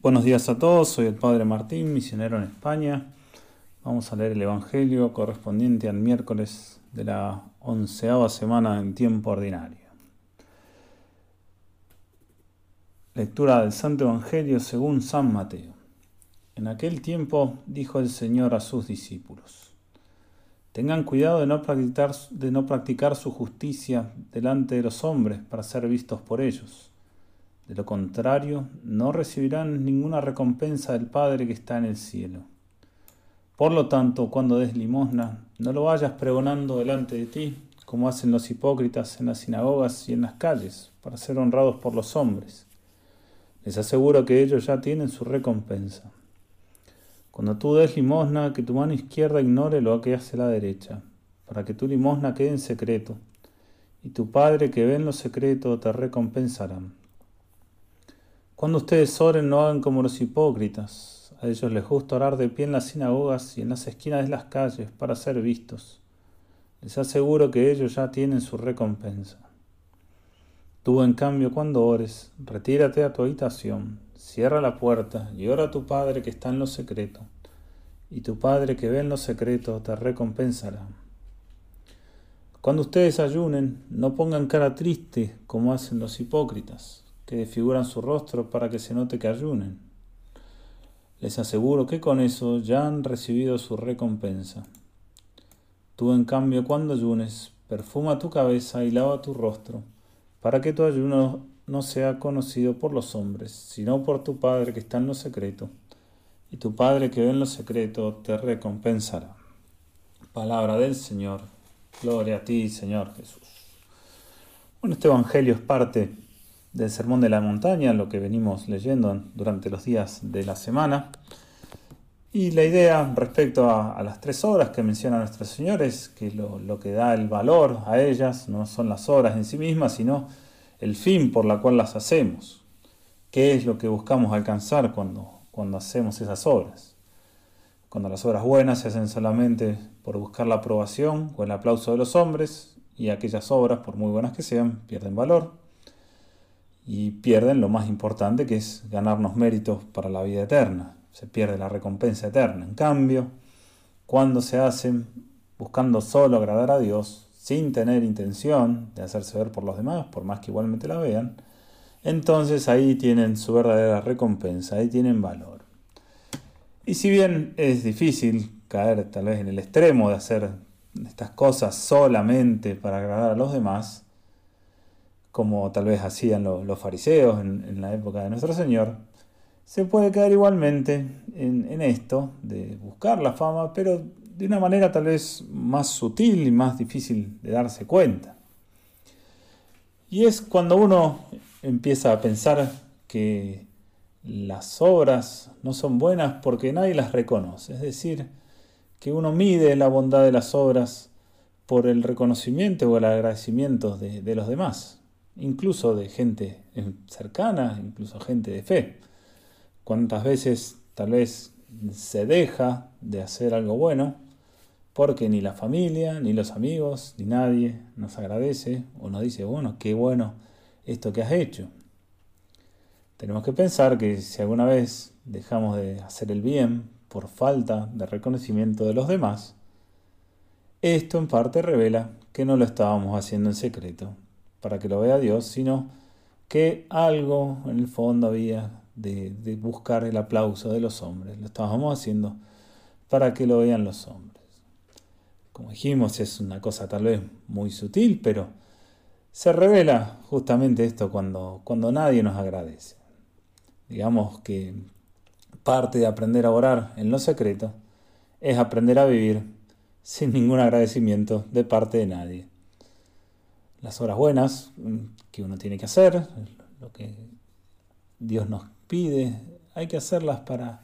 Buenos días a todos, soy el Padre Martín, misionero en España. Vamos a leer el Evangelio correspondiente al miércoles de la onceava semana en tiempo ordinario. Lectura del Santo Evangelio según San Mateo. En aquel tiempo dijo el Señor a sus discípulos, Tengan cuidado de no, practicar, de no practicar su justicia delante de los hombres para ser vistos por ellos de lo contrario, no recibirán ninguna recompensa del Padre que está en el cielo. Por lo tanto, cuando des limosna, no lo vayas pregonando delante de ti, como hacen los hipócritas en las sinagogas y en las calles, para ser honrados por los hombres. Les aseguro que ellos ya tienen su recompensa. Cuando tú des limosna, que tu mano izquierda ignore lo que hace la derecha, para que tu limosna quede en secreto, y tu Padre que ve en lo secreto te recompensará. Cuando ustedes oren, no hagan como los hipócritas. A ellos les gusta orar de pie en las sinagogas y en las esquinas de las calles para ser vistos. Les aseguro que ellos ya tienen su recompensa. Tú, en cambio, cuando ores, retírate a tu habitación, cierra la puerta y ora a tu Padre que está en lo secreto, y tu Padre que ve en lo secreto te recompensará. Cuando ustedes ayunen, no pongan cara triste como hacen los hipócritas que desfiguran su rostro para que se note que ayunen. Les aseguro que con eso ya han recibido su recompensa. Tú, en cambio, cuando ayunes, perfuma tu cabeza y lava tu rostro, para que tu ayuno no sea conocido por los hombres, sino por tu Padre que está en lo secreto, y tu Padre que ve en lo secreto te recompensará. Palabra del Señor. Gloria a ti, Señor Jesús. Bueno, este Evangelio es parte del Sermón de la Montaña, lo que venimos leyendo durante los días de la semana. Y la idea respecto a, las tres obras que menciona nuestro Señor es que lo, que da el valor a ellas no son las obras en sí mismas, sino el fin por la cual las hacemos. ¿Qué es lo que buscamos alcanzar cuando, cuando hacemos esas obras? Cuando las obras buenas se hacen solamente por buscar la aprobación o el aplauso de los hombres, y aquellas obras, por muy buenas que sean, pierden valor y pierden lo más importante que es ganarnos méritos para la vida eterna. Se pierde la recompensa eterna. En cambio, cuando se hacen buscando solo agradar a Dios, sin tener intención de hacerse ver por los demás, por más que igualmente la vean, entonces ahí tienen su verdadera recompensa, ahí tienen valor. Y si bien es difícil caer tal vez en el extremo de hacer estas cosas solamente para agradar a los demás, como tal vez hacían los, fariseos en, la época de nuestro Señor, se puede caer igualmente en, esto de buscar la fama, pero de una manera tal vez más sutil y más difícil de darse cuenta. Y es cuando uno empieza a pensar que las obras no son buenas porque nadie las reconoce. Es decir, que uno mide la bondad de las obras por el reconocimiento o el agradecimiento de los demás incluso de gente cercana, incluso gente de fe. ¿Cuántas veces tal vez se deja de hacer algo bueno porque ni la familia, ni los amigos, ni nadie nos agradece o nos dice, bueno, qué bueno esto que has hecho? Tenemos que pensar que si alguna vez dejamos de hacer el bien por falta de reconocimiento de los demás, esto en parte revela que no lo estábamos haciendo en secreto, para que lo vea Dios, sino que algo en el fondo había de, buscar el aplauso de los hombres. Lo estábamos haciendo para que lo vean los hombres. Como dijimos, es una cosa tal vez muy sutil, pero se revela justamente esto cuando, cuando nadie nos agradece. Digamos que parte de aprender a orar en lo secreto es aprender a vivir sin ningún agradecimiento de parte de nadie las horas buenas mm, que uno tiene que hacer, lo que Dios nos pide, hay que hacerlas para,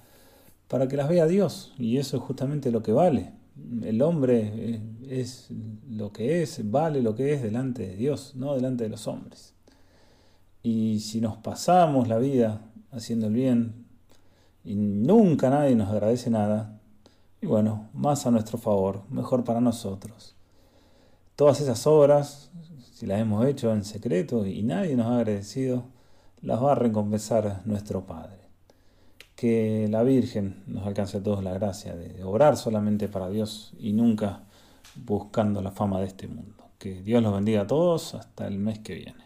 para que las vea Dios. Y eso es justamente lo que vale. El hombre eh, es lo que es, vale lo que es delante de Dios, no delante de los hombres. Y si nos pasamos la vida haciendo el bien y nunca nadie nos agradece nada, y bueno, más a nuestro favor, mejor para nosotros. Todas esas obras si las hemos hecho en secreto y nadie nos ha agradecido, las va a recompensar nuestro Padre. que la Virgen nos alcance a todos la gracia de obrar solamente para Dios y nunca buscando la fama de este mundo. Que Dios los bendiga a todos hasta el mes que viene.